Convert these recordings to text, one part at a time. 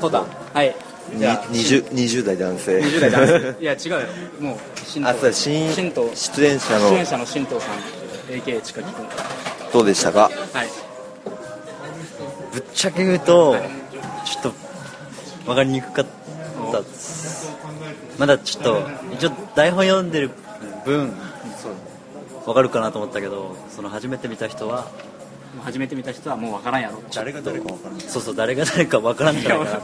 戸田はい。に 20, 20代男性20代男性いや違うよ。もう新新出演者の。出演者の新藤さん。AK 近木君。どうでしたか？はい。ぶっちゃけ言うと、ちょっと分かりにくかったまだちょっと一応台本読んでる分分かるかなと思ったけどその初めて見た人は初めて見た人はもうわからんやろ。誰が誰か分からないそうそう誰が誰か分からんじゃないか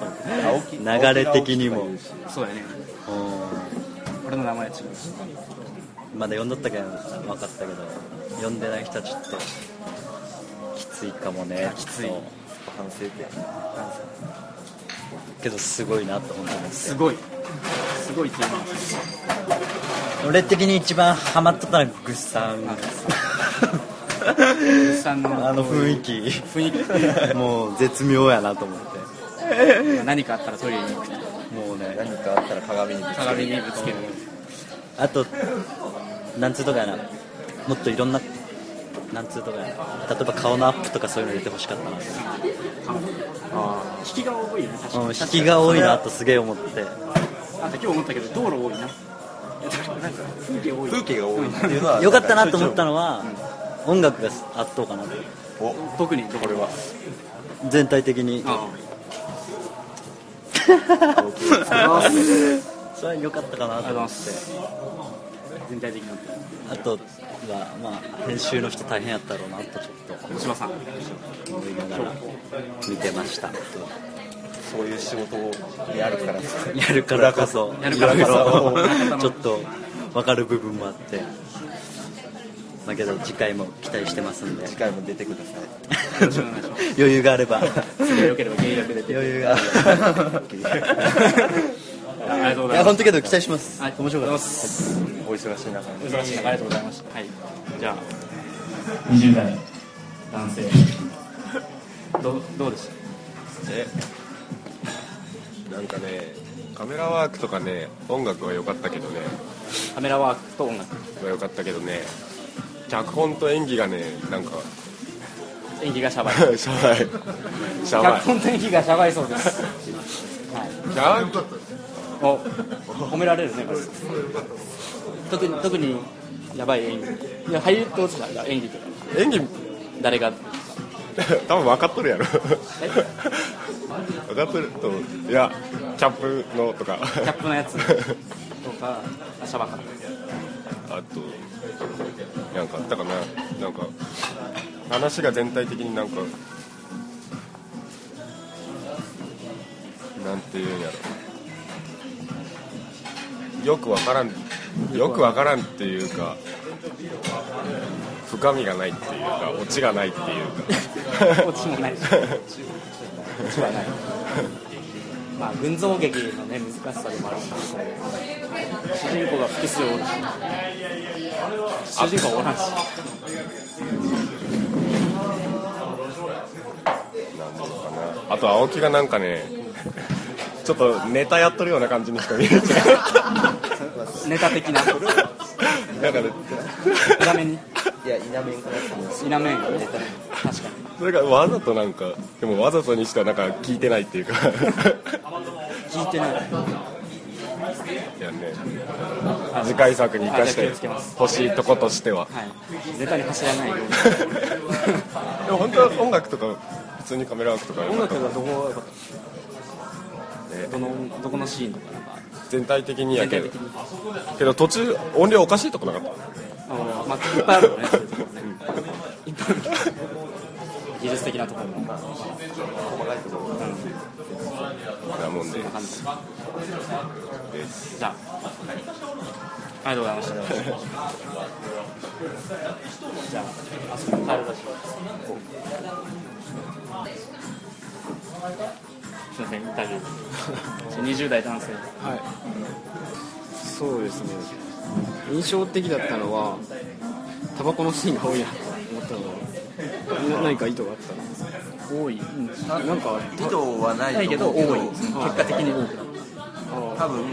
な。流れ的にも。そうやね。うん俺の名前は違う。まだ読んどったけど分かったけど読んでない人はちょっときついかもねきつい。反省点。けどすごいなと本当に思ってす。ごい。すごいって俺的に一番ハマっとったのはグッさんグ さんの。あの雰囲気。雰囲もう絶妙やなと思って。気何かあったらトイレに行く。もうね何かあったら鏡にぶつける。鏡にぶつける。あとなんつうとかやな。もっといろんななんつうとかやな。例えば顔のアップとかそういうの入れてほしかったな。引きが多いよね確かに。うん引きが多いなとすげえ思って。あと今日思ったけど道路多いな。風景多い。風景が多いっていうのはよかったなと思ったのは音楽が圧倒かなと。お。特にどこれは。全体的に。あ それは良かったかなと思って。す。全体的に。あとはまあ編集の人大変やったろうなとちょっ大島さん。と思いながら。見てました。そういう仕事をやるから。やるからこそ。やるからこそ。ちょっと分かる部分もあってまあけど次回も期待してますんで。次回も出てください。余裕があれば。次が良ければ契約で余裕が。あればありがとうごいやざいます。本当けど期待します。はい面白かったです。いお忙しい中お忙しい中ありがとうございました。はい。じゃあ。20代。男性。どうどうでした？えなんかねカメラワークとかね音楽は良かったけどね。カメラワークと音楽。は良かったけどね脚本と演技がねなんか。演技がシャバい。シャバい。シャバ脚本と演技がシャバいそうです。はい。お褒められるねまず。特に特にやばい演技。いやハリウッドスターが演技とか。演技。誰が？多分分かっとるやろ。え？分かっとるといやキャップのとか。キャップのやつとかあシャバかった。あとなんかあったかななんか話が全体的になんかなんていうんやろ。よくわからんよくわからんっていうか深みがないっていうかオチがないっていうか。落ちもないし。落ちはない。まあ群像劇のね難しさでもあるんですけど主人公が複数おるし主人公おらんしなんだろうかなあと青木がなんかね ちょっとネタやっとるような感じにしか見えないネタ的な。なんかね。裏面に。いや稲面から裏面がネタ確かに。それがわざとなんかでもわざとにしてはなんか聞いてないっていうか。聞いてないいやね次回作に生かして気をつけますほしいとことしては。はい。ネタに走らないようにでも本当は音楽とか普通にカメラワークとか音楽がどこが良かったどのどこのシーンとか。なんか全体的にやけどけど途中音量おかしいとこなかった。あのまあいっぱいあるよね。そ ういうところねいっぱいある技術的なところもなもん。で感じじゃあありがとうございましたじゃああそこに帰るらしいすいませんインタビュー。20代男性はいそうですね。印象的だったのはタバコのシーンが多いなと思ったのはな何か意図があったんですか多い、うん、なんか意図はないけど多い。結はい果的に多くなっ多分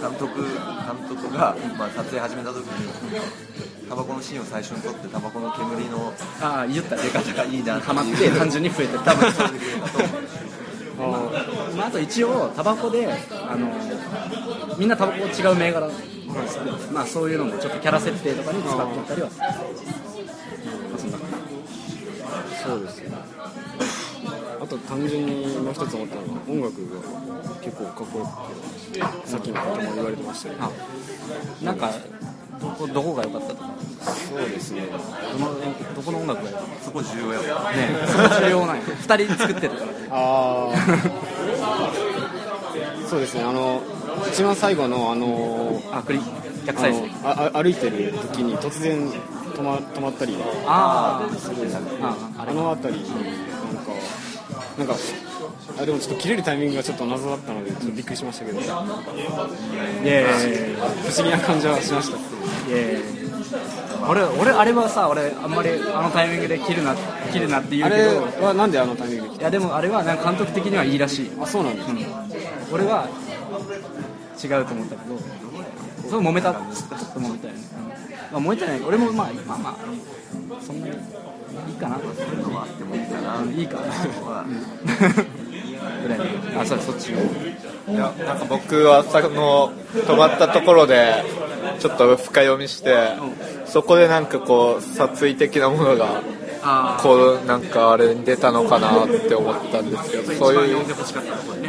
監督監督が、まあ、撮影始めた時にタバコのシーンを最初に撮ってタバコの煙のたああ言ったら出方がいいなハマって単純に増えて多分そういうふうだと思う。ああと一応タバコであのみんなタバコ違う銘柄まあそういうのもちょっとキャラ設定とかに使ってったりは。そうですねあと単純にもう一つ思ったのは音楽が結構かっこよくてさっきの方も言われてましたけど。じなんかどこどこが良かったとか。そうですね。どのどこの音楽が良かっそこ重要。やね。そこ重要なんや。2人作ってるからね。ああそうですね。あの一番最後のあのあクリ逆あ再生のああ歩いてる時に突然止ま止まったり。あー。するああの辺りなんかあでもちょっと切れるタイミングがちょっと謎だったのでちょっとびっくりしましたけど。不いやいやいや。いや思議な感じはしました。いやいや俺俺あれはさ俺あんまりあのタイミングで切るな切るなって言あれうけど。はなんであのタイミングで来いやでもあれはなんか監督的にはいいらしい。たあそうなんですね俺は違うと思ったけど。そう揉めた。ちょっと揉めたよね、うん。まあ、揉めてない。俺もまあまあまあそんなにいいかな。そういうのもあってもいいかな、いいかぐらいあそうそっちいやなんか僕はその止まったところでちょっと深読みしてそこでなんかこう殺意的なものがあこうなんかあれに出たのかなって思ったんですけどそそういう。読んでほしかったところね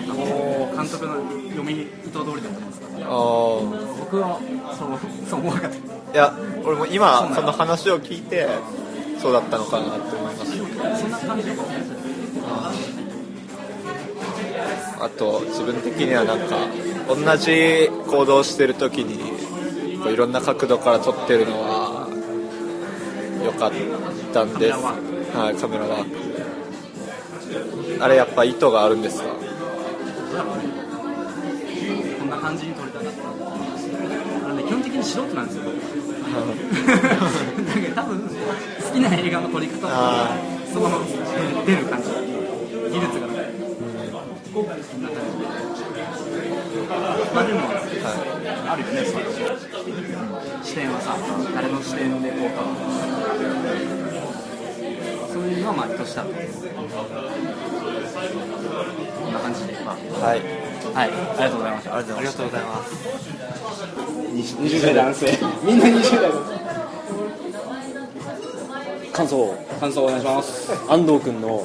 監督の読み意図通りだと思うんですか。らあー。僕はそうそう思わなかった。いや俺も今その話を聞いてそうだったのかなって思いましたそんな感じであと自分的にはなんか同じ行動してる時にこういろんな角度から撮ってるのは良かったんです。はいカメラワークあれやっぱ意図があるんですか？こんな感じに撮りたかったあのね基本的に素人なんですよ 多分好きな映画の撮り方あとそのまま出る感じ技術がまあでも、あるよねそう視点はさ誰の視点でこうかそういうのはまあ意図したとこんな感じではいはい、ありがとうございました。ありがとうございましたありがとうございます。20代男性。みんな20代 感想感想お願いします。安藤君の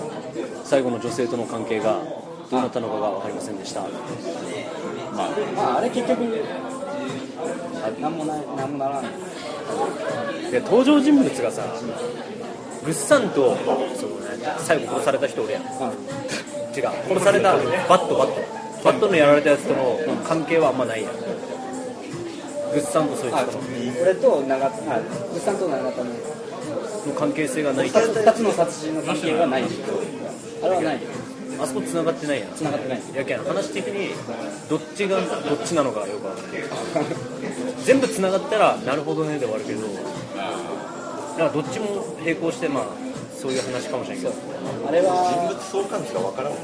最後の女性との関係がどうなったのかが分かりませんでした。まあ、あれ結局、あなんもない、なんもならない。で登場人物がさぐっさんとその、ね、最後殺された人俺やん。違う殺されたバットバット。バットのやられたやつとの関係はあんまないやん。ぐっさんとそいつあとの。俺と長田、あ、物産と長田のの関係性がない。二つ二つの殺人の関係がない。あれはない。あそこ繋がってないや。ん繋がってない。やけん。話的にどっちがどっちなのかよくわかんない。全部繋がったらなるほどねで終わるけど。だからどっちも並行してまあそういう話かもしれんけど。あれは、人物相関図がわからない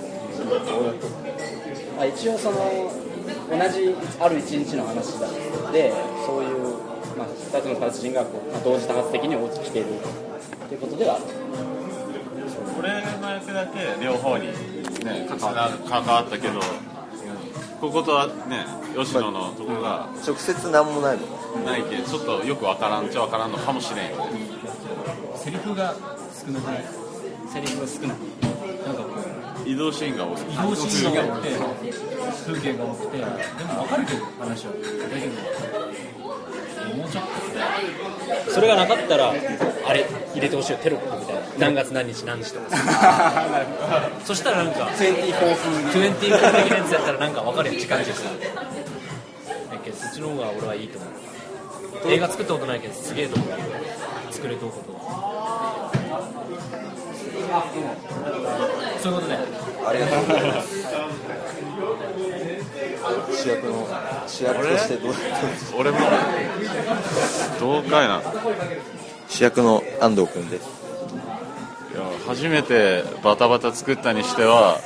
あ一応その同じある一日の話だ。でそういう、まあ、2つの殺人がこう、まあ、同時多発的に起きているということではある俺の役だけ両方にね関わ関わったけどこことはね吉野のところが直接なんもないのないけんちょっとよくわからんっちゃわからんのかもしれんよね。セリフが少なくない？セリフが少ないなんかこう移動シーンが多い移動シーンが多くて風景が多くてでも分かるけど話は。だけどもうちょっそれがなかったらあれ入れてほしいよ。テロップみたいな。何月何日何時とか。そしたらなんか24風的なやつやったらなんか分かるよ時間軸がだけどそっちの方が俺はいいと思う。映画作ったことないけどすげえと思う。作れとうことそういうことでありがとうございます主役の主役としてどう俺もどうかいな主役の安藤君ですや初めてバタバタ作ったにしては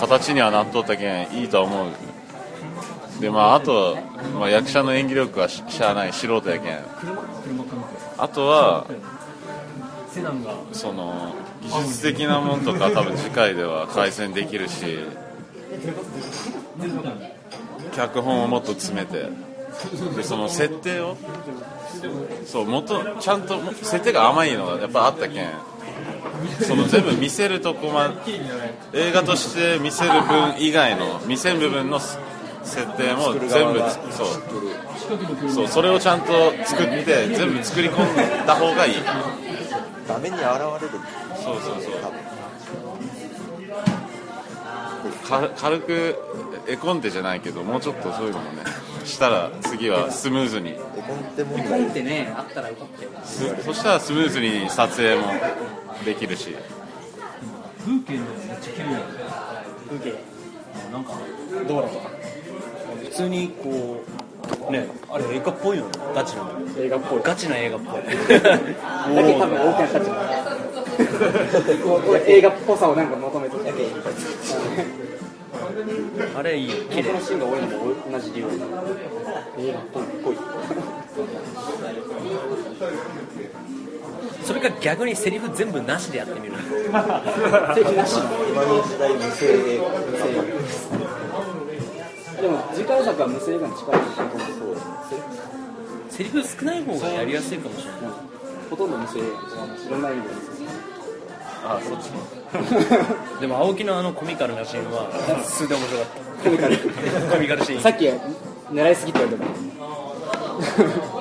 形にはなっとったけんいいとは思うでまああと、まあ、役者の演技力はししゃあない素人やけんあとはその技術的なもんとか多分次回では改善できるし脚本をもっと詰めて。でその設定を。そうもっとちゃんと設定が甘いのがやっぱあったけん。その全部見せるとこま映画として見せる分以外の見せる部分の設定も全部そう。そうそれをちゃんと作って全部作り込んだ方がいい。画面に現れる。そうそうそう。か軽く絵コンテじゃないけどもうちょっとそういうのもねしたら次はスムーズに。絵コンテ問コ題ンってねあったらよかったよすそしたらスムーズに撮影もできるし。風景のめっちゃ綺麗風景。なんか道路とか普通にこうねあれ映画っぽいよねガチな映画っぽい。ガチな映画っぽいだけど多分大きな価値映画っぽさをなんか求めてたけあれいい。綺麗このシーンが多いのも同じ理由。映画っぽいそれか逆にセリフ全部なしでやってみる。敵なし今の時代無声映画無声。映でも次回作は無声映画に近いそう。セリフ少ない方がやりやすいかもしれない。ほとんど無声。映画いろんな意味であそっちでも青木のあのコミカルなシーンは普通で面白かった。コミカルコミカルシーン。さっき狙いすぎって言われた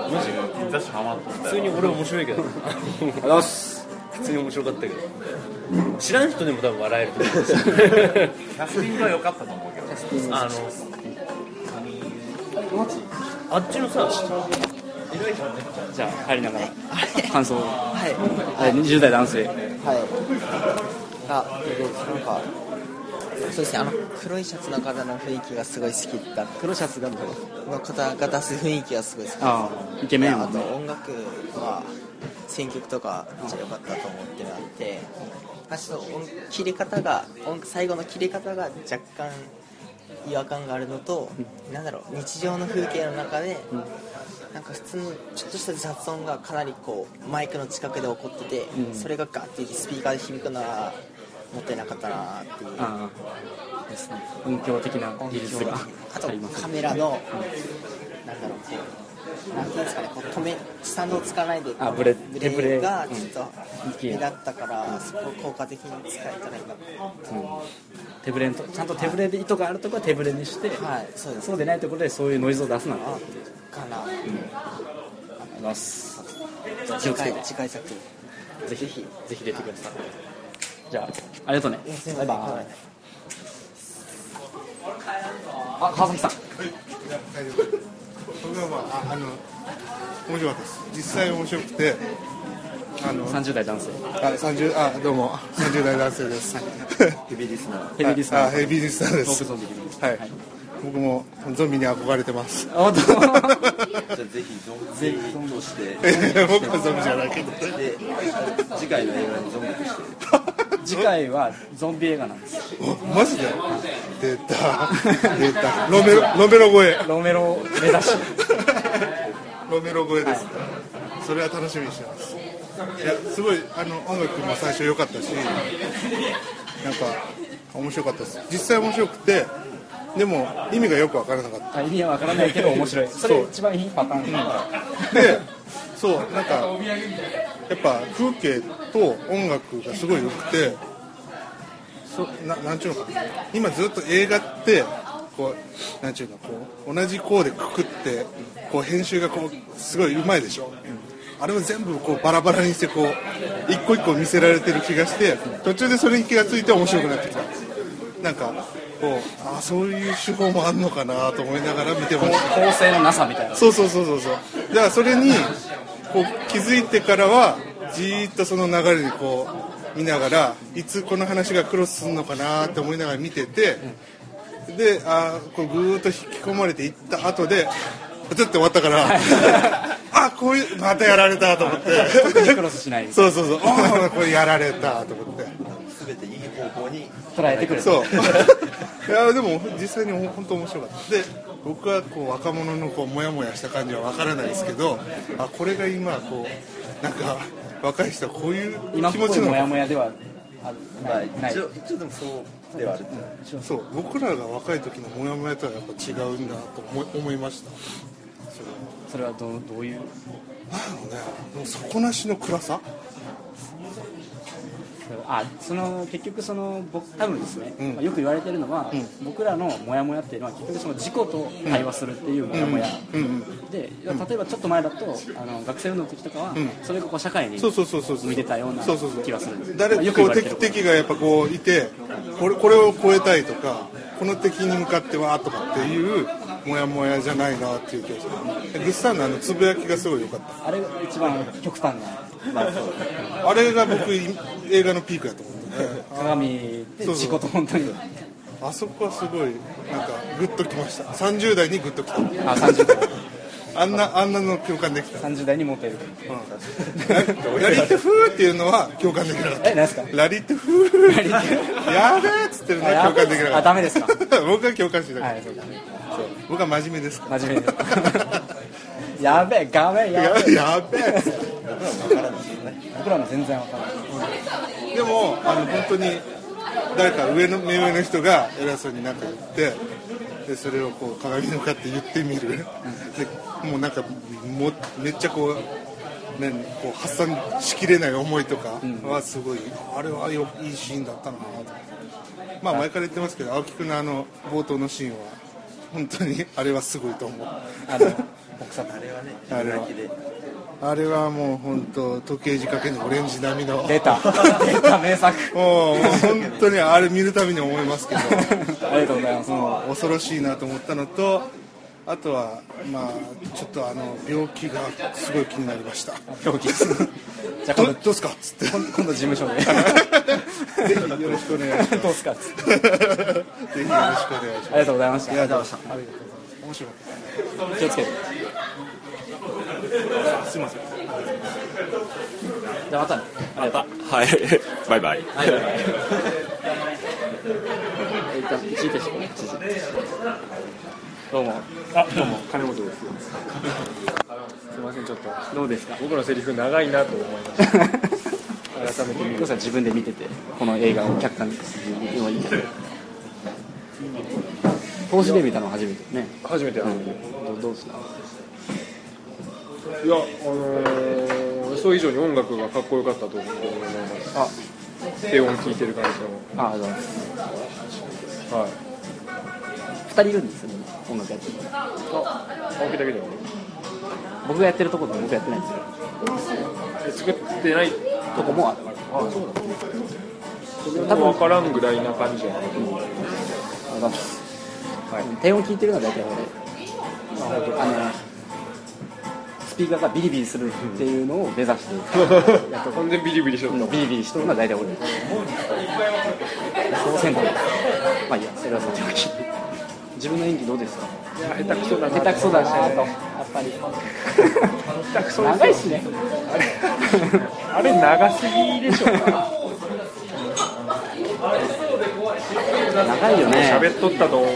マジで雑誌ハマった普通に俺面白いけど。あす。普通に面白かったけど。知らん人でも多分笑えると思う。んですよキャスティングは良かったと思うけど。あのあっちのさじゃあ入りながら感想をはいはい20代男性はいあなんかそうですね。あの黒いシャツの方の雰囲気がすごい好きだ黒シャツがの方が出す雰囲気がすごい好きああ。イケメンあと音楽は選曲とかめっちゃ良かったと思ってなってあっと音切り方が音最後の切り方が若干違和感があるのと、なんだろう日常の風景の中で、なんか普通にちょっとした雑音がかなりこうマイクの近くで起こってて、それがガッてスピーカーで響くのはもったいなかったなっていう。ですね。音響的な技術があとカメラの、なんだろうなんていうんですかねこう止めスタンドを使わないであブレブ手ブレがちょっとうん目立ったから、そこを効果的に使えたらいいな手ぶれんとちゃんと手ぶれで糸があるところは手ぶれにして、はいそうです。そうでないところでそういうノイズを出すなって。かな、います気を次つけて回次回作。ぜひぜひ出てください。じゃあありがとうね。バイバイ。あ川崎さんまあああの面白かったです。実際面白くてあの30代男性。あ30あどうも。30代男性です。ヘビーリスナー。ヘビーリスナー。あヘビーリスナーです。僕ゾンビですはい、僕もゾンビに憧れてます。あ本当？じゃあぜひゾンビとして。僕はゾンビじゃないけど。で次回の映画にゾンビとして 次回はゾンビ映画なんですおマジで？出た。出た。ロメロロメロ声ロメロを目指し。ロメロ声です、それは楽しみにしてます。いやすごいあの音楽も最初良かったしなんか面白かったです。実際面白くてでも意味がよく分からなかった。あ意味はわからないけど面白い。それ一番いいパターンでそうなんかやっぱ風景と音楽がすごい良くてそななんちゅうのかな。今ずっと映画ってこうなんちゅうのこう同じ項でくくってこう編集がこうすごい上手いでしょ。あれを全部こうバラバラにしてこう一個一個見せられてる気がして途中でそれに気がついて面白くなってきた。なんかこうあそういう手法もあんのかなと思いながら見てました。構成のなさみたいな。そうそうそうそうそう。だからそれにこう気づいてからはじーっとその流れにこう見ながらいつこの話がクロスするのかなって思いながら見ててであーこうぐーっと引き込まれていった後でプツって終わったから あこういうまたやられたと思って。特にクロスしない。そうそうそう。あーこれやられたと思って。全ていい方向に。捉えてくれるそう。いやでも実際に本当面白かった。で僕はこう若者のこうモヤモヤした感じは分からないですけどあこれが今こうなんか若い人はこういう気持ちなのモヤモヤではあまあない。一応一応でもそうではある。そう。僕らが若い時のモヤモヤとはやっぱ違うんだと思い思いました。それは。どうどういう？なんだろうねもう底なしの暗さ？あその結局その僕多分ですね、うん。まあよく言われてるのは、僕らのモヤモヤっていうのは結局その事故と対話するっていうモヤモヤ、うんうんで例えばちょっと前だとあの学生運動の時とかは、ん。それがこう社会にそうそうそうそうそう。向いてたようなそうそうそう。気がするんです。誰まあよくこう敵敵がやっぱこういてこれこれを超えたいとかこの敵に向かってはとかっていうモヤモヤじゃないなっていう気がする。グッサンのあのつぶやきがすごい良かった。あれが一番極端な、まあ、そうあれが僕映画のピークだと思うんで、ね、鏡で事故と本当に。あそこはすごいなんかグッときました。30代にグッときた。あ30代 あんなあんなの共感できた。30代にモテる。ラリってフーっていうのは 共感できなかった。え何ですか？ラリってフー。やべえっつってるのは共感できなかった。あダメですか？僕は共感してた、はいそうだねそう。僕は真面目ですから。真面目です。やべえ画面やべえ。ややべえっつって僕らも全然わからないでもあの本当に誰か上の目上の人が偉そうになんか言ってでそれをこう鏡に向かって言ってみる。でもうなんかもめっちゃこう,、ね、こう発散しきれない思いとかはすごい、あれはよいいシーンだったなとまあ前から言ってますけど青木君のあの冒頭のシーンは本当にあれはすごいと思う。あの僕さあれはねあれはあれはもう本当時計仕掛けのオレンジ並みの。出た。出た名作。もうもう本当にあれ見るたびに思いますけど。ありがとうございます。もう恐ろしいなと思ったのとあとはまあちょっとあの病気がすごい気になりました。病気 じゃあど今度どうすかっつって。今今度事務所で。ぜひよろしくお願いします。どうすかっつって。ぜひよろしくお願いします。ありがとうございました。ありがとうございました。面白かっ気をつけて。たすいません。じゃあまたね。ありがとうはい。バイバイ。はい。バイバイどうも。あどうも。金本です。すいませんちょっと。どうですか？僕のセリフ長いなと思いました。改めて見る自分で見てて。この映画を客観的に見るのはいいけど投資で見たの初めてね初めてやるどどうですかいやあのー、予想以上に音楽がかっこよかったと思います。あ低音聴いてる感じあありがとうございますのはい。二人いるんですよね音楽やってるあ青木だけだよ僕がやってるところと僕やってないんですよ。え作ってないとこもあるあそうなのそれ多分分からんぐらいな感じじゃないありがとうござい。ます低音聞い。てるのは大体俺あのスピーカーがビリビリするっていうのを目指してやっと完全ビリビリしとったビリビリしとるのは大体俺。そうせんとまあいいやそれはさておき自分の演技どう。ですかいや下手くそだな。下手くそだなとやっぱり下手くそ長いしねあれ長すぎでしょ。長いよね。喋っとったと思う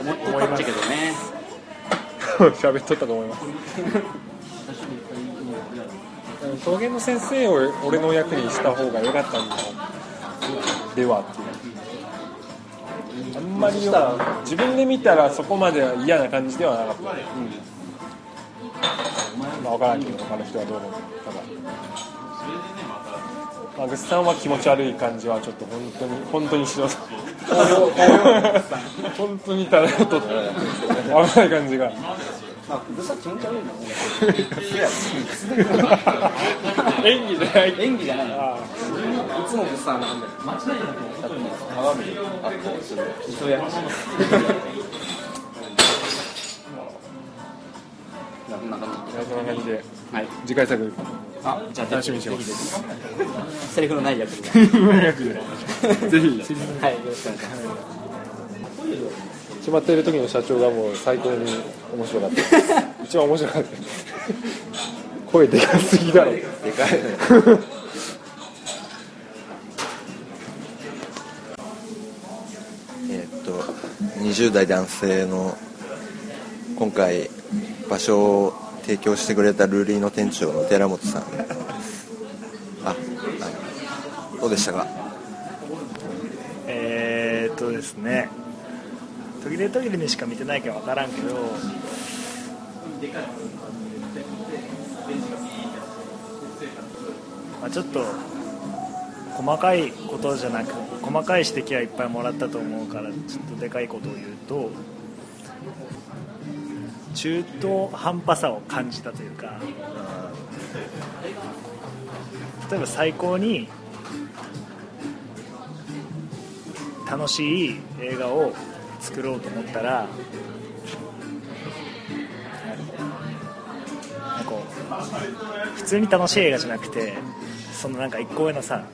思っとったっちゃけどね。喋っとったと思います陶芸の先生を俺の役にした方が良かったんだではっていうあんまり自分で見たらそこまで嫌な感じではなかった、まあ、分からんけど他の人はどう思うただ、まあ、グッさんは気持ち悪い感じはちょっと本当に本当にしろ本当にただと危ない感じがあうるさ気持ち悪いんだね。演技じゃない演技じゃないいつも物産なんだよ間違いなく鏡で。発行するそうやしこんな感あそんな感じでじはい次回作あじゃあ楽しみにしてます。セリフのない役でぜひはい よろしくお願いします 決まっている時の社長がもう最高に面白かった。一番面白かった。声でかすぎだろ。でかいね。えーっと20代男性の今回場所を提供してくれたルーリーの店長の寺本さん。ああどうでしたか？えとですね途切れ途切れにしか見てないから分からんけど。まあ、ちょっと細かいことじゃなく細かい指摘はいっぱいもらったと思うからちょっとでかいことを言うと中途半端さを感じたというか例えば最高に楽しい映画を作ろうと思ったらなんかこう普通に楽しい映画じゃなくてそのなんか一個上のさ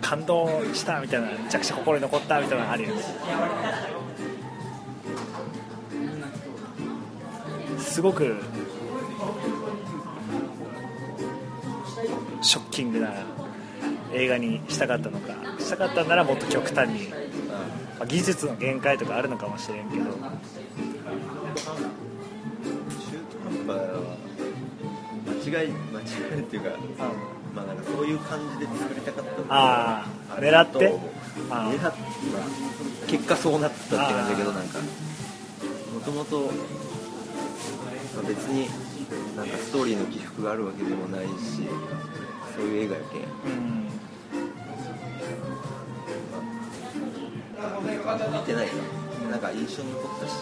感動したみたいなめちゃくちゃ心に残ったみたいなのあるよね。すごくショッキングな映画にしたかったのかしたかったならもっと極端に、まあ、技術の限界とかあるのかもしれんけど。中途半端は間違い間違いっていうか、まあなんかそういう感じで作りたかったああ狙って？狙っ結果そうなったって感じだけどなんかもともと別になんかストーリーの起伏があるわけでもないしそういう映画やけんうん見てないかなんか印象に残ったし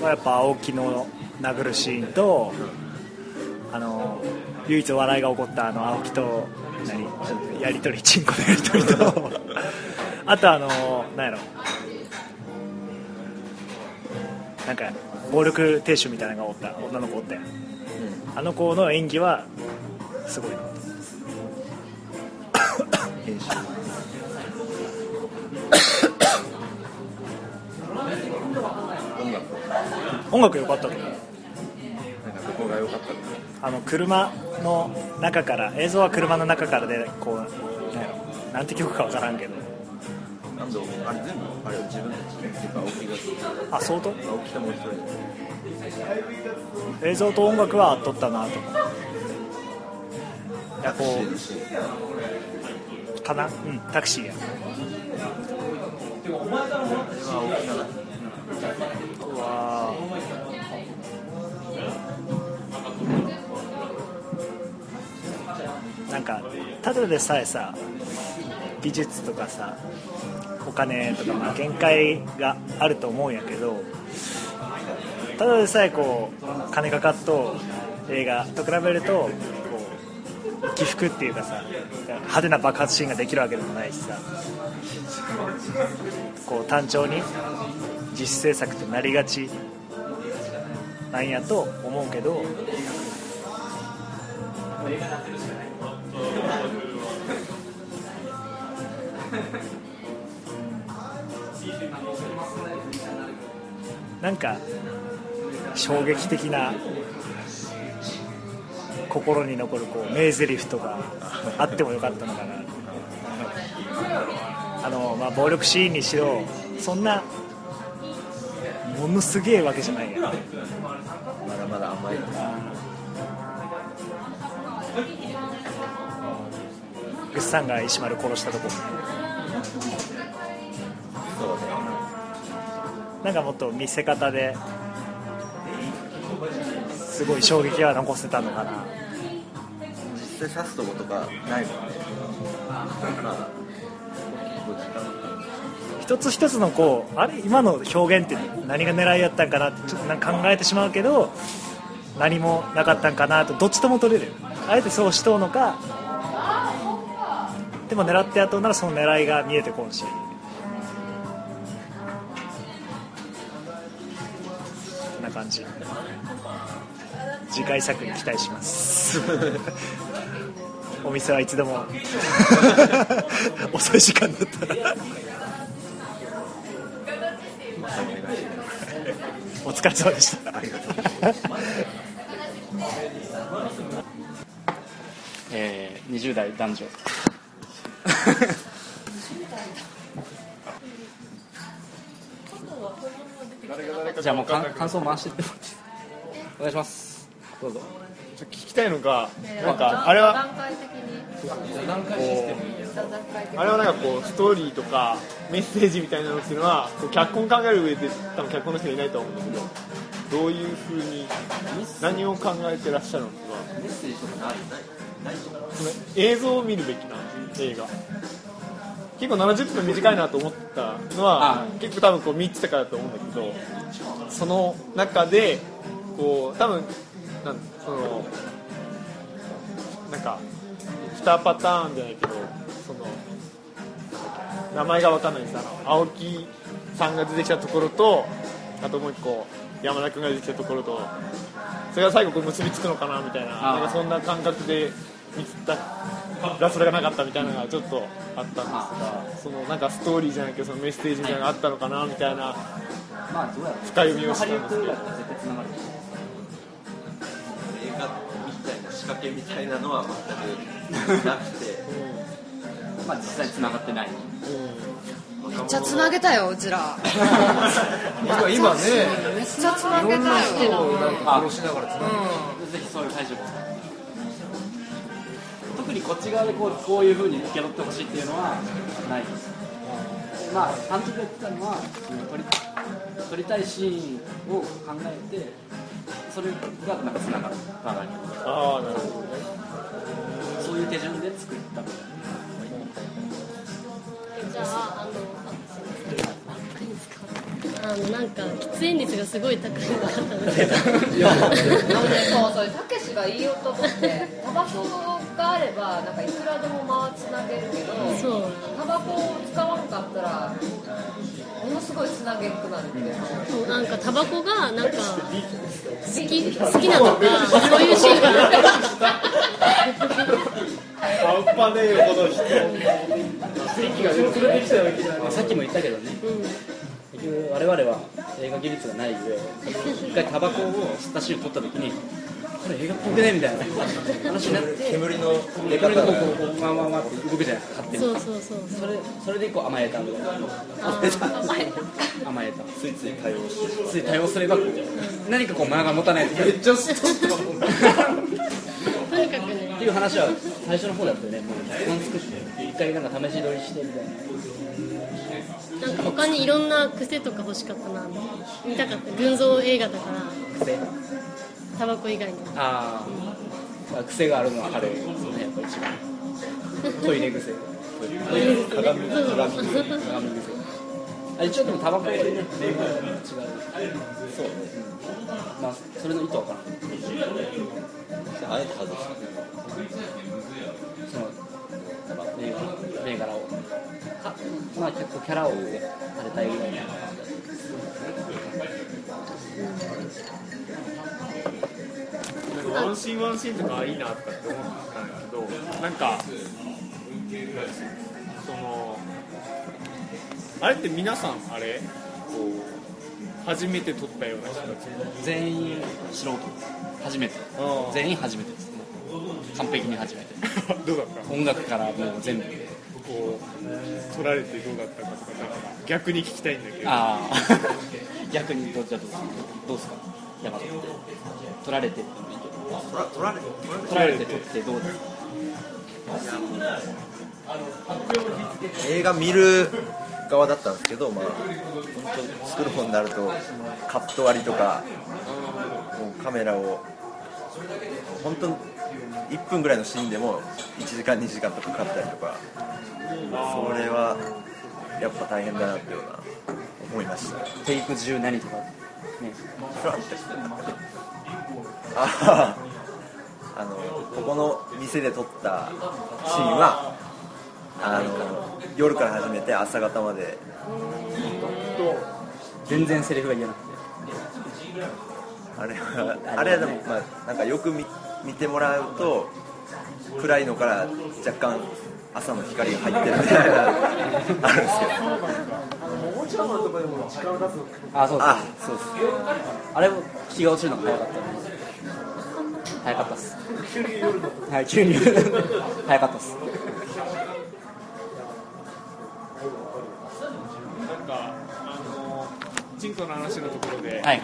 まあやっぱ青木の殴るシーンとあの唯一笑いが起こったあの青木と何？やり取りチンコのやり取りと。あとあの何やろ。なんか暴力亭主みたいなのがおった。女の子おったやん。あの子の演技はすごいな音楽。音楽良かったと。思うなんかどこが良かった。のあの車の中から映像は車の中からでこうなんやろなんて曲か分からんけど。なんであれ全部あれ自分たちっていうか青木があ相当青木と？もう一人映像と音楽は合っとったなと。思ういやこうかな？うんタクシーやうわなんかただでさえさ技術とかさお金とかまあ限界があると思うんやけどただでさえこう金かかっと映画と比べるとこう起伏っていうかさ派手な爆発シーンができるわけでもないしさ。こう単調に自主制作ってなりがち。なんやと思うけど。なんか衝撃的な心に残るこう名台詞とかあってもよかったのかな。あの、まあ、暴力シーンにしろそんなものすげえわけじゃない。やんまだまだ甘い。グッサンが石丸殺したとこ。そうね。なんかもっと見せ方ですごい衝撃は残せたのかな。実際刺すとことかないもんね一つ一つのこうあれ今の表現って何が狙いやったんかなってちょっとなんか考えてしまうけど何もなかったんかなとどっちとも取れる。あえてそうしとうのかでも狙ってやっとうならその狙いが見えてこんし。こんな感じ。次回作に期待します。お店はいつでも。遅い時間だったら。お疲れ様でした。えー、20代男女。じゃあもう感想回してってお願いします。どうぞ聞きたいのがなんかあれはあれはなんかこうストーリーとかメッセージみたいなのっていうのはこう脚本考える上で多分脚本の人いないと思うんだけどどういうふうに何を考えてらっしゃるのか。メッセージ映像を見るべきな映画。結構70分短いなと思ったのは結構多分こう見てたからだと思うんだけどその中でこう多分なんそのなんか2パターンじゃないけどその名前が分かんないですあの青木さんが出てきたところとあともう一個山田君が出てきたところとそれが最後こう結びつくのかなみたいななんかそんな感覚で見つったらそれがなかったみたいなのがちょっとあったんですがそのなんかストーリーじゃないけどそのメッセージみたいなのがあったのかなみたいな深読みをしたんですけど仕掛けみたいなのは全くなくて。まあ実際つながってない。めっちゃつなげたようちら。今ねめっちゃつなげたよ。殺しながらつなぜひそういう解釈を特にこっち側でこうこういうふうに受け取ってほしいっていうのはないです。まあ監督が言ってたのはその撮り撮りたいシーンを考えてそれがなんかつながる。互いにああなるほどね。そういう手順で作ったみたいな。じゃああのあのなんか喫煙率がすごい高いのがあったんでそうそれたけしが言いようと思ってタバコがあればなんかいくらでも回つなげるけどそうタバコを使わなかったらものすごいつなげんくなるっていうそうなんかタバコがなんか好き好きなのかそういうシーンが半端ねえよこの人まあさっきも言ったけどね、結局我々は映画技術がない上一回タバコを吸ったシーンを撮った時にこれ映画っぽくねみたいな 話になって煙の出方がこうこうこうわんわんわんって動くじゃないですか勝手にそうそうそうそれそれでこう甘えたみたいなあー甘えたついつい対応してつい多用すれば何かこう間が持たないとめっちゃストッとにかくねっていう話は最初の方だったよねもう脚本作って一回なんか試し撮りしてみたいななんか他にいろんな癖とか欲しかったな見たかった群像映画だから。癖？タバコ以外に。あー。あ癖があるのは彼ですねやっぱ一番。トイレ癖。トイレそう鏡そう鏡鏡癖あ一応でもタバコでね違うそう、うん、まあそれの意図わからん。あえて外したその銘柄銘柄をかまあ結構キャラをされたいぐらい。ななんかワンシーンワンシーンとかいいなとかって思ったんだけどなんかそのあれって皆さんあれ？こう初めて撮ったような人たち？全員素人初めて。全員初めてです。ね完璧に初めて。どうだった？音楽からもう全部こう撮られてどうだったかとかなんか逆に聞きたいんだけど。ああ。逆にどうじゃあどうどうですか。山田って取られて取られ取られて取ってどうですか映画見る側だったんですけど、まあ、本当作る方になるとカット割りとかもうカメラを本当1分ぐらいのシーンでも1時間2時間とかかかったりとかそれはやっぱ大変だなっていうような思いました。テイク10何とかね。あ ああのここの店で撮ったシーンはあの夜から始めて朝方まで。全然セリフが言えなくてあれはあれはでも、まあ、なんかよく見見てもらうと暗いのから若干朝の光が入ってるみたいなあるんですけど。もちろんのところでも力を出すあそうですあそうです。あれも気が落ちるのが早かった早かったっす。はい急に早かったっす。なんかあのチンコの話のところで、はい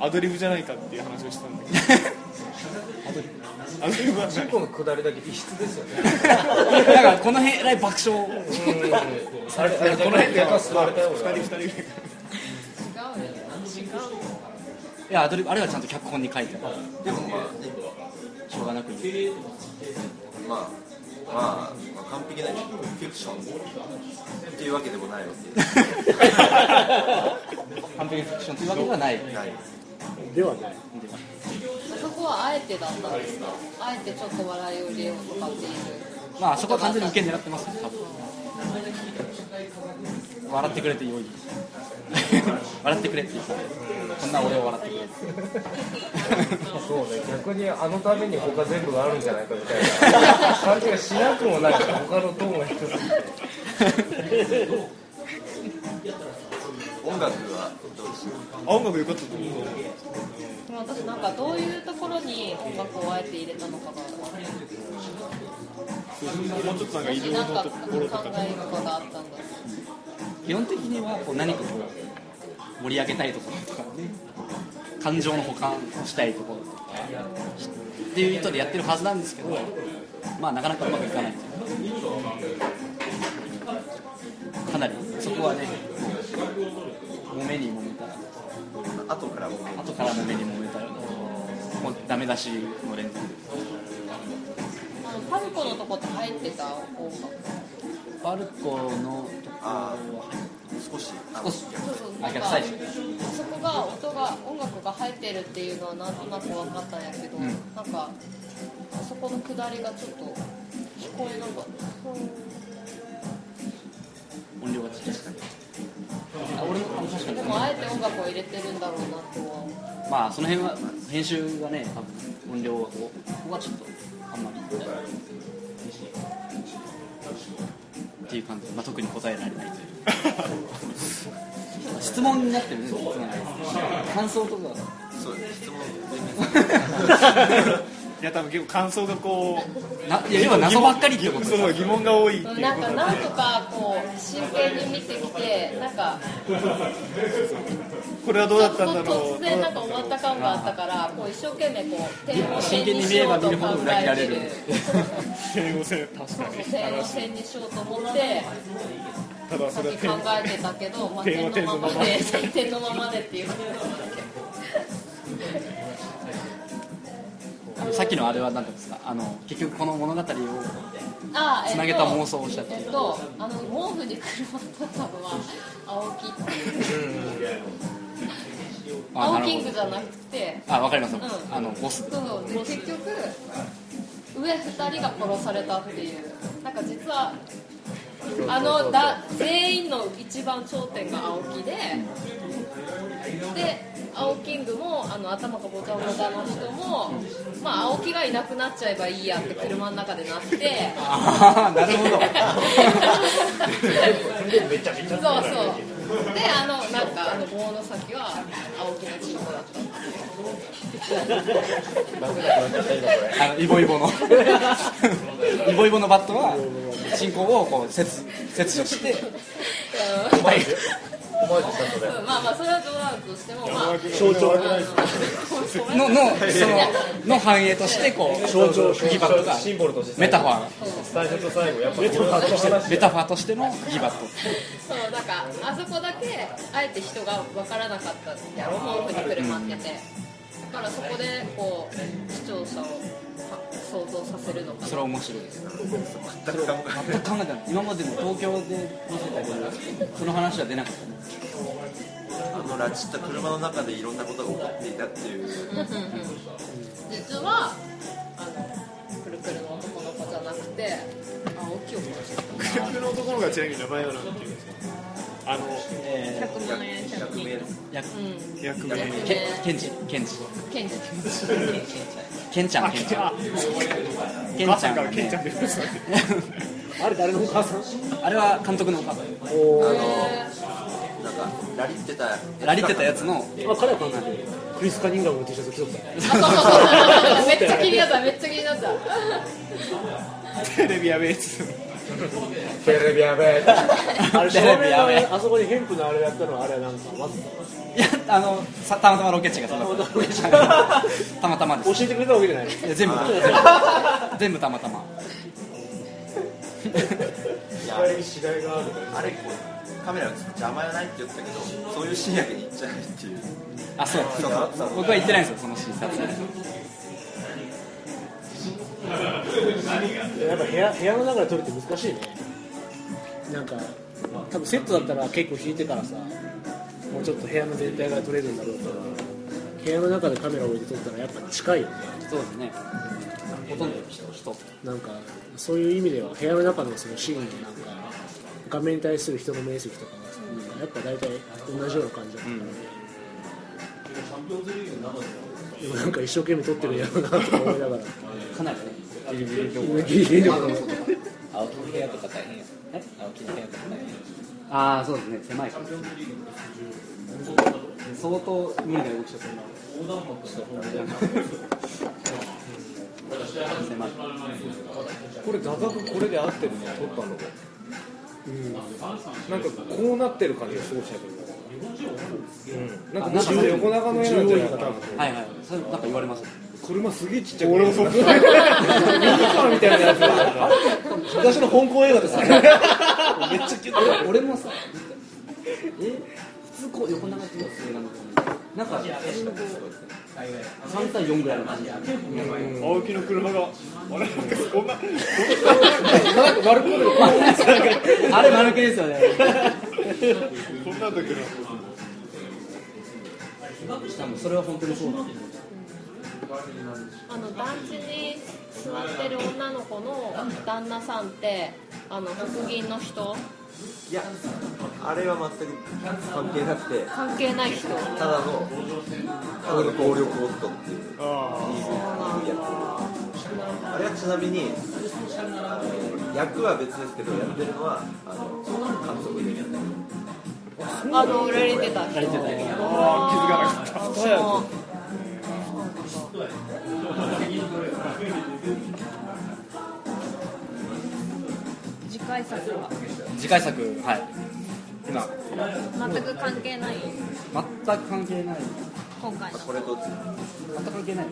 アドリブじゃないかっていう話をしたんだけど。アドリブ。はチンコの下りだけ異質ですよねなんかこの辺えらい爆笑あれあれこの辺でれたよ2人2人ぐらい違うよ違ういやアドリブあれはちゃんと脚本に書いてある。でもまあしょうがなく。まあ、まあ、まあ、完璧なフィクション。っていうわけでもないわけ完璧なフィクションというわけではない。ない。ではない。そこはあえてだったんですか？あえてちょっと笑いを入れようとかっていう。まああそこは完全に受け狙ってますよ多分笑ってくれて良い。笑ってくれ。って言ってこんな俺を笑ってくれ。ってそうね逆にあのために他全部があるんじゃないかみたいな。感じがしなくもないから他のトーンが一つ音楽はどうですか音楽良かったと思う私なんかどういうところに音楽をあえて入れたのかがもうちょっとなんか移動なんかのところとか考えとかがあったん基本的にはこう何かこう盛り上げたいところとかね感情の補完をしたいところとかっていう意図でやってるはずなんですけどまあなかなかうまくいかないかなりそこはね揉めに揉めたら後からも後から揉めに揉めたらもうダメ出しの連続。あのパルコのとこって入ってた？音楽パルコのとこ。あ少し少し。そうそうあなんかあそこが音が音楽が入ってるっていうのはなんとなく分かったんやけど、ん。なんかあそこの下りがちょっと聞こえなかった音量がちっちゃいあ俺も確かに。でもあえて音楽を入れてるんだろうなとは。まあその辺は編集がね多分音量をここはちょっとあんまり。っていう感じで、まあ、特に答えられないという。質問になってるね。質問。が感想とか。そう質問 いや多分結構感想がこうないや要は謎ばっかりってことその疑問が多い。っていうなんかなんとかこう真剣に見てきてなんかこれはどうだったんだろう。突然なんか終わった感があったからこう一生懸命こう点を真線剣にしようとば見るほど考裏切られる。えてる点を線確かに点を線にしようと思ってたださっそれ考えてたけど、まあ、点のままで点のままでっていう。さっきのあれは何ですか？あの結局この物語をあつなげた妄想をしたっていうえっとあの毛布に車取ったのは青木っていう青キングじゃなくて。あわかります、うん。あのボス。そうで結局上2人が殺されたっていう。なんか実はあのだ全員の一番頂点が青木でで青キングもあの頭がぼちゃぼちゃの人も、まあ、青木がいなくなっちゃえばいいやって車の中でなって。ああなるほど。めちゃめちゃそうそうであのなんかあの棒の先は青木のチンコだった。あのイボイボの。イボイボのバットは進行をこう切切除して。うん まあまあそれは冗談としてもまあ。象徴あののそのの反映としてこう象徴ギバットがシンボルとしてメタファー。最初と最後やっぱメタファーとして。メタファーとしてのギバット。そうなんかあそこだけあえて人が分からなかったやろ毛布に車ってて。だからそこでこう視聴者を想像させるのかな。それは面白いです。全く考えてない。今までも東京で見せたけどその話は出なかった。ねあの拉致った車の中でいろんなことが起こっていたっていう。実はあのくるくるの男の子じゃなくて青木を殺したくるくるの男の子がちなみに名前は何ていうんですか？あの100万円ケンジケンジケンジケンちゃんあケンちゃんあケンちゃんケンちゃんあれ誰のお母さんあれは監督のお母さんなんかラリってたラリってたやつのあ彼は監督クリス・カニンガムの T シャツ着とったあそうそうそう。めっちゃ気になっためっちゃ気になった。テレビやべえっつってテレビやべえ。あれ照テレビやべえ。明のあそこにヘンプのあれやったのはあれはなんかまず。いやあのさたまたまロケ地がそんなたまたまです教えてくれたわけじゃないいや全部。全部たまたま。次第があるあれカメラ映って邪魔やないって言ったけどそういうシーンやけに行っちゃうっていう。あそう。僕は行ってないんですよそのシーやっぱ部屋部屋の中で撮るって難しいね。なんか多分セットだったら結構引いてからさもうちょっと部屋の全体が撮れるんだろうけど部屋の中でカメラを置いて撮ったらやっぱ近いよね。そうですね。ほとんど人なんかそういう意味では部屋の中のそのシーンのなんか画面に対する人の面積とかがさ、やっぱ大体同じような感じだった。から、でもなんか一生懸命撮ってるんやろうなとか思いながら。かなりねギリギリの。ギリギリの青木の部屋とか大変やえ青木の部屋とか大変ああそうですね。狭いから相当無理な動きして狭い。これ画角これで合ってるね撮ったの。なんかこうなってる感じがすごいしたけど。うんなんか横長の絵なんじゃないかなはいはい。それなんか言われます？車すげえちっちゃく俺もそうミニカーみたいなやつが昔の香港映画ですね めっちゃキュッと。俺もさえ普通こう横長っていう映画のなんか3対4ぐらいの感じ青木の車があれなんかこんな丸くあれ丸くですよねこんなんだけど多分それは本当にそうなんですあの団地に座ってる女の子の旦那さんってあの北銀の人？いやあれは全く関係なくて。関係ない人？ただのただの暴力夫っていう。いい役あれはちなみにあの役は別ですけどやってるのはあの監督でやってる。あの売られてた人。あー気づかなかった次回作は？次回作はい。今。全く関係ない？全く関係ない。今回の。これどっち全く関係ないい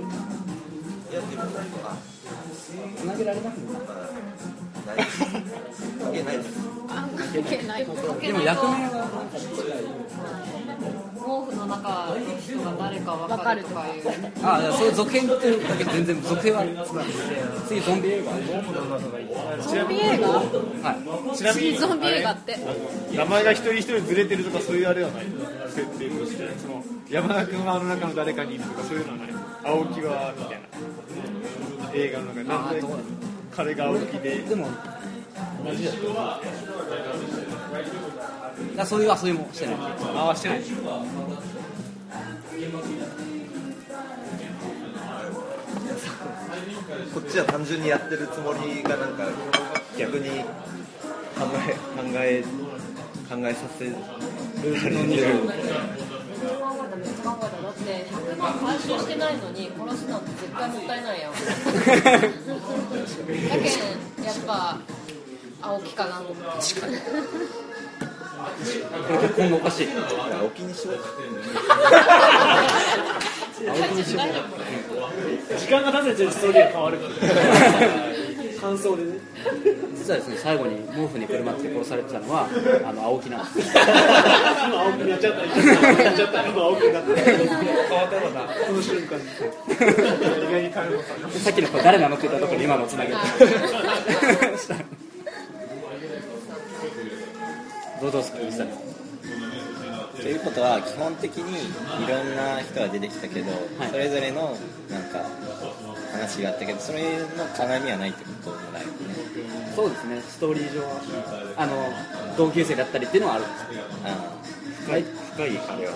やでもあつなげられますねない関係ないです。あ関係ない。でもない役名は毛布の中の人が誰か分かるとかいうああそういう続編っていうだけで全然続編は次ゾンビ映画？ゾンビ映画はい。ちなみにゾンビ映画って？名前が一人一人ずれてるとかそういうあれはない。設定として。その山田君はあの中の誰かにいるとかそういうのはない。青木はみたいな。映画の中で。なんで彼が青木で。でも。同じだあそういう遊びもしてない。ああしてない。こっちは単純にやってるつもりがなんか逆に考え考え考えさせられてるめっちゃ考えただって100万回収してないのに殺すなんて絶対もったいないやん。だけんやっぱ青木かなと思って今後おかしい青木にし時間が経つうちにストーリーが変わる 感想でね実はですね最後に毛布にくるまって殺されてたのはあの青木なんです今青木になっちゃった。やっちゃった。今青木になった。変わった。のだこの瞬間に意外に金子さんさっきの誰なのって言った。ところに今のつなげてどうですか水谷ということは基本的にいろんな人が出てきたけど、それぞれのなんか話があったけどそれの絡みはないってこともないそうですね。ストーリー上は。あの同級生だったりっていうのはあるんです。深い深いあれは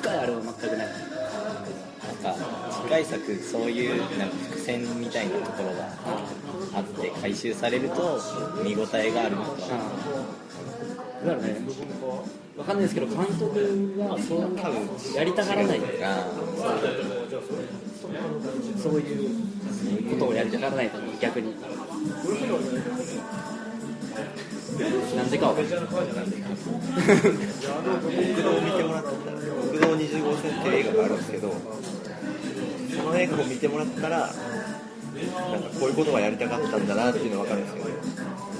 深いあれは全くない。なんか次回作そういうなんか伏線みたいなところがあって回収されると見応えがあるのとだからねわかんないですけど監督はそう多分やりたがらないとかそういうことをやりたがらないと思う逆に。なんでかは分かんない。国道を見てもらったら国道20号線っていう映画があるんですけどその映画を見てもらったらなんかこういうことがやりたかったんだなっていうのが分かるんですけど。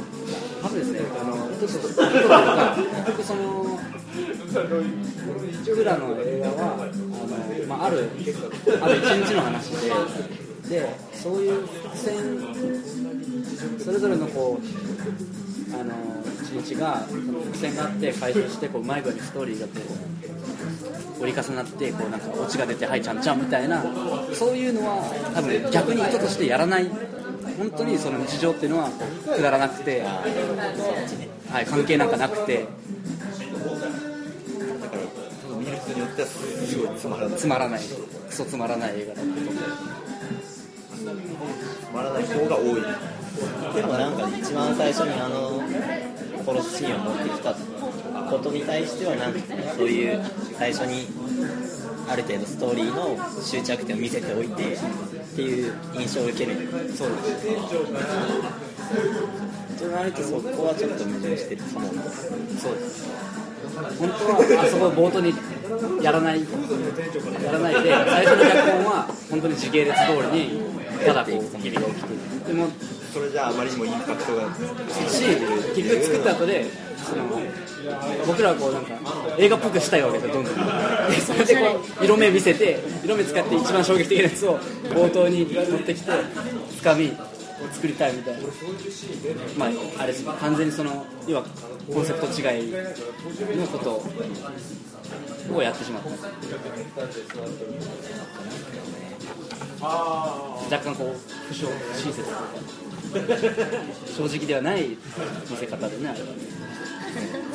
まずですね、あのちょっとちょっとというか結局その僕らの映画はあの、まあ、あるある一日の話ででそういう伏線それぞれのこうあの一日がその伏線があって回収してこううまい具合にストーリーがこう折り重なってこうなんかオチが出てはいちゃんちゃんみたいなそういうのは多分逆に意図としてやらない本当にその日常っていうのはくだらなくて、はい、関係なんかなくて。見る人によってはすごいつまらない。つまらない。クソつまらない映画だったと思う。つまらない方が多い。でもなんか一番最初にあの殺すシーンを持ってきたことに対してはなんかそういう最初にある程度ストーリーの終着点を見せておいてっていう印象を受ける。そうです。ねとなるとそこはちょっと矛盾してる。かもそうです本当はあそこ冒頭にやらないやらないで最初の脚本は本当に時系列通りにただこう日々が起きてるでもそれじゃああまりにもインパクトがし結局作った後で僕らはこうなんか映画っぽくしたいわけでどんどん。でそれでこう色目見せて色目使って一番衝撃的なやつを冒頭に持ってきてつかみ作りたいみたいなまああれ完全にその要はコンセプト違いのことをやってしまった。若干こう不詳親切とか正直ではない見せ方でね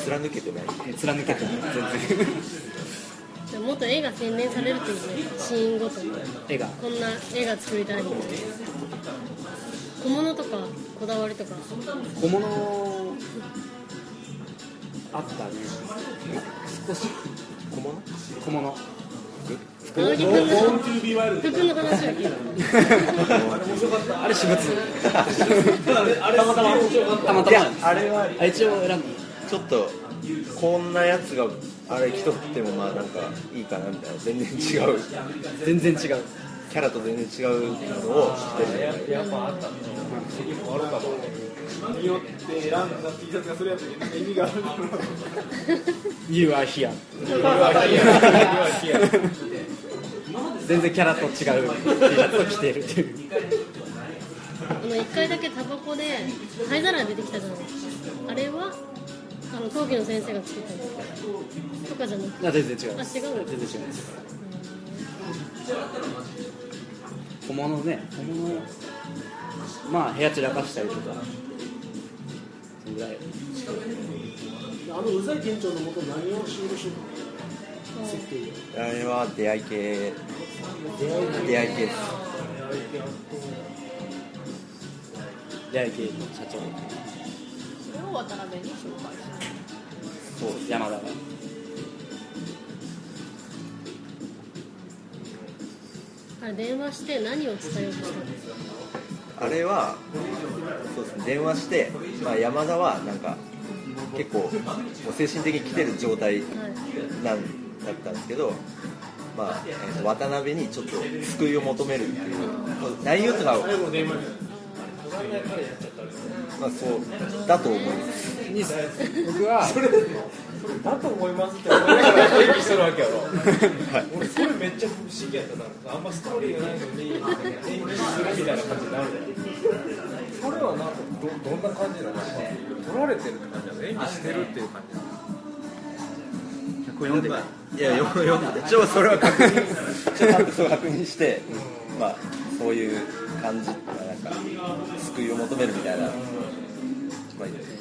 貫けてない貫けてない。全然。でももっと絵が洗練されるといいねシーンごとに。絵がこんな絵が作りたいみたいな。小物とかこだわりとか。小物あったね。少し。小物？小物。服の話を聞いた あれ私物。あ れたまた。またま。たまあれは。あ一応選んだちょっとこんなやつがあれ着とってもまあなんかいいかなみたいな。全然違う。全然違う。キャラと全然違うの。を着ててやっぱあったんだ悪かったねによって選んだ T シャツがそれやったけど意味がある。You are here 全然キャラと違う T シャツを着ているっていう。あの1回だけタバコで灰皿が出てきたじゃないですか。あれはあの陶器の先生が作ったんですかとかじゃなくてあ全然違う。あ違う全然違います小物ね小物。まあ部屋散らかしたりとか。そのぐらい。あのうざい店長のもと何を仕事してるの？あれは出会い系。出会い系です。出会い系の社長渡辺に紹介したそう山田があれ電話して何を伝えようとしたんですか。あれはそうですね。電話して、まあ、山田はなんか結構もう精神的に来てる状態なんだったんですけど、まあえーと渡辺にちょっと救いを求めるっていう内容とかはまあそうだと思います。僕はそれだと思いますって。思いながら演技してるわけやろ俺それめっちゃ不思議やったなあんまストーリーがないのに演技するみたいな感じになる。それはなんかどどんな感じなの？取られてるって感じなの演技してるっていう感じ。読んでまあいや読読んでちょっとそれは確認ちょっとそう確認して、まあそういう感じなんか救いを求めるみたいな、まあ、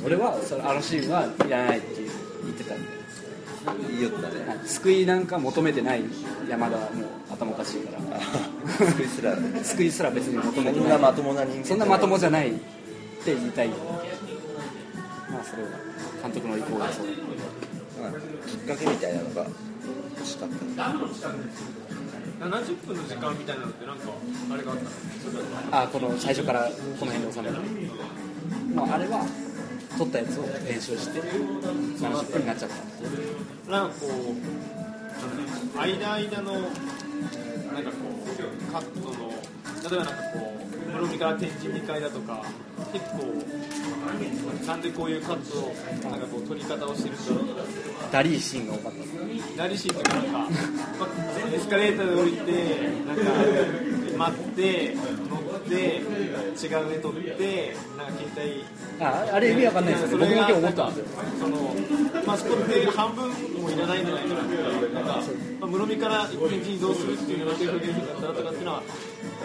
俺はそれあのシーンはいらないって言ってたんで。いいよったね。はい救いなんか求めてない山田はもう頭おかしいから。救いすら救いすら別に求めてない。そんなまともな人間そんなまともじゃないって言いたいまあそれは監督の意向がそう。まあきっかけみたいなのが欲しかった70分の時間みたいなのってなんかあれがあったの？あこの最初からこの辺で収めるもうあれは撮ったやつを練習して。70分になっちゃったなんかこう間間のなんかこうカットの例えばなんかこう室見から天神2階だとか結構なんでこういうカットをなんかこう撮り方をしてるとダリーシーンが多かったダリーシーンとかなんか、まあエスカレーターで降りてなんか待って乗って違う絵撮ってなんか携帯。ああれ意味わかんないですよね。僕も今日思ったんですよ。そのまあそこって半分もいらないんじゃないかな。ってなんか、まあ、室見から天神に移動するっていうのが手表現だったらとかっていうのは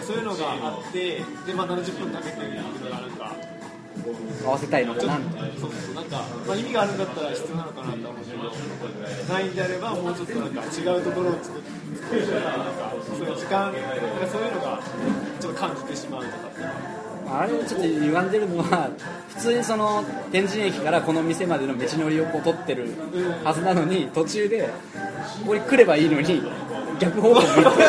そういうのがあってで、まあ、70分かけてっていうのがなんか合わせたいのかな。みたいなそうそうなんか、まあ、意味があるんだったら必要なのかなと思うけどないんであればもうちょっとなんか違うところを作ってなんかそういう時間そういうのがちょっと感じてしまうとか。ってあれちょっと歪んでるのは普通にその天神駅からこの店までの道のりをこう取ってるはずなのに途中でここに来ればいいのに逆方向に行って。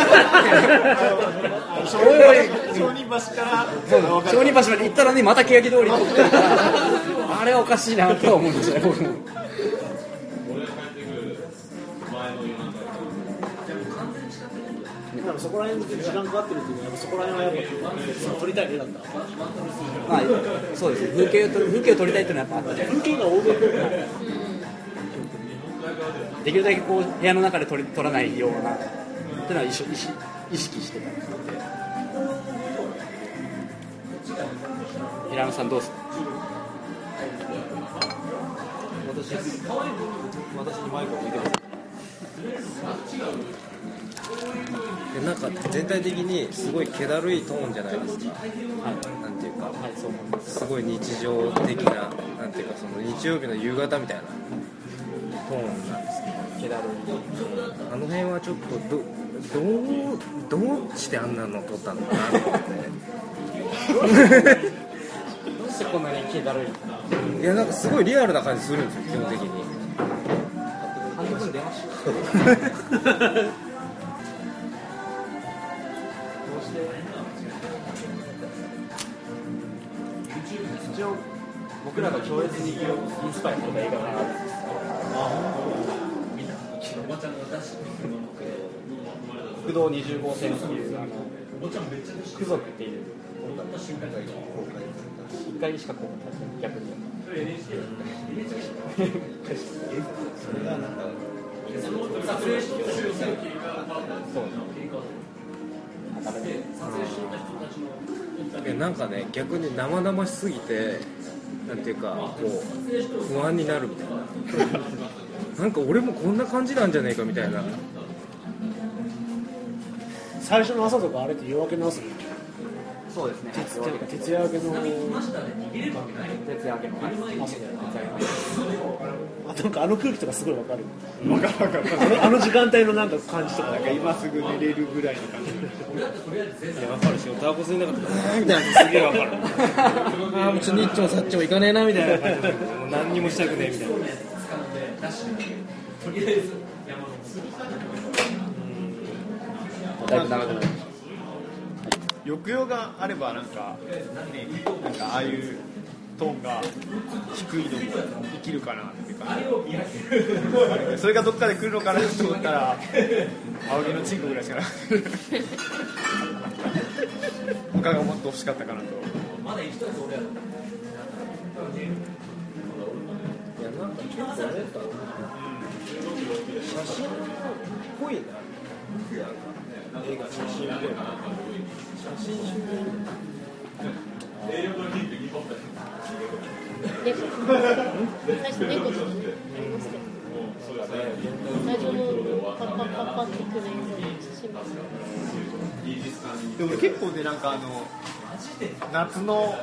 商人橋から商人橋まで行ったのにまた欅通りにってあれはおかしいなとは思うんですよそこら辺で時間かかってるっていうのはやっぱそこら辺はやっぱ撮りたい絵だった。まあそうですね。風景を撮風景を撮りたいっていうのはやっぱあって風景ができるだけこう部屋の中で撮り撮らないようなっていうのは意識意識意識してた。平野さんどうですか私私にマイクを向いてますでなんか全体的にすごい気だるいトーンじゃないですか、なんていうか、すごい日常的ななんていうかその日曜日の夕方みたいなトーンなんですけど。気だるいあの辺はちょっとどどうどうしてあんなの撮ったのかなと思って。どうしてこんなに気だるいいやなんかすごいリアルな感じするんですよ基本的に。半分出ました 僕らが強烈にインスパイアされた映画があるんです国道20号線っていうあの区族っていう一回しか公開されてない逆にそれがなんかいやなんかね逆に生々しすぎてなんていうかこう不安になるみたいな。なんか俺もこんな感じなんじゃねえかみたいな。最初の朝とかあれって夜明けの朝そうですね。徹徹夜明けの徹夜明けのなんかあの空気とかすごいわかる。わかるわかる。あのあの時間帯のなんか感じとかなんか。今すぐ寝れるぐらいの感じ。いやわかるしタバコ吸いなかったらみたいなすげえわかる。ああもうちょっとニッチもサッチもいかねえなみたいな。感じでもう何にもしたくねえみたいな。だいぶ長くなりまし抑揚があればなんか、ね、なんかああいうトーンが低いのも生きるかなっていうかそれがどっかで来るのかなと思ったら青木のチンコぐらいしかなくて。他がもっと欲しかったかなと。いやなんか結構あれだっ写真っぽいな。映画写真っぽいなでも結構ねなんかあの夏の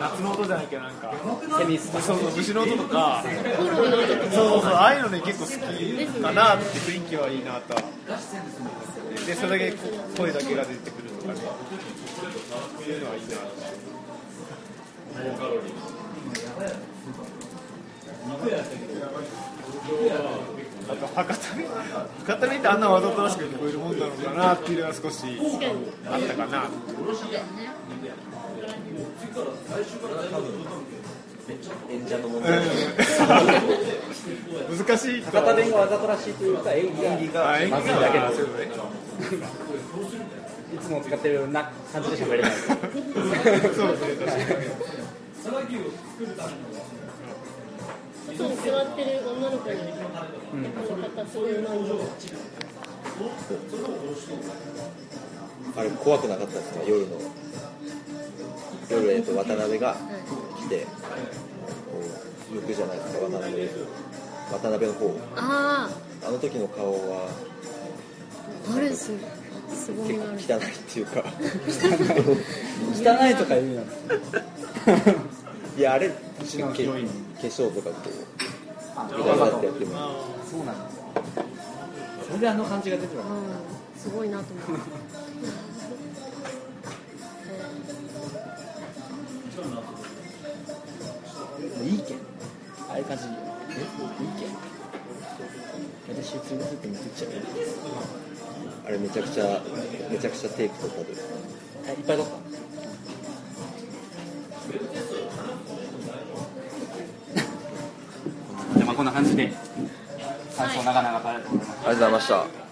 夏の音じゃないけどなんかセミスそうそう虫の音とかそうそうそうああいうのね結構好きかなって雰囲気はいいなとでそれだけ声だけが出てくるとかねそういうのはいいなあと博多弁博多ってあんなわざとらしく聞こえるもんなのかなっていうのが少しあったかな。演者の問題難しい博多弁がわざとらしいというか演技が演技まずいだけなんですよね。いつも使ってるような感じで喋れない。そうですね確かに外に座ってる女の子に、この方すごいうまいんだあれ怖くなかったですか？夜の夜、えっと、渡辺が来てこう行くじゃないですか渡辺渡辺の方ああの時の顔はああれ？すすごみがある汚いっていうか。汚い。とか言うの いやあれ私のヒロイン化粧とかこあうぐだぐだってやっても。そうなんですよ。それであの感じが出てるわうんすごいなと思っていいけん。ああいう感じ。いいけん。私普通にずっと見てっちゃうあれめちゃくちゃめちゃくちゃテープ取ったで。あいっぱい撮った？じゃあまあこんな感じで感想なかなかありがとうございます。ありがとうございました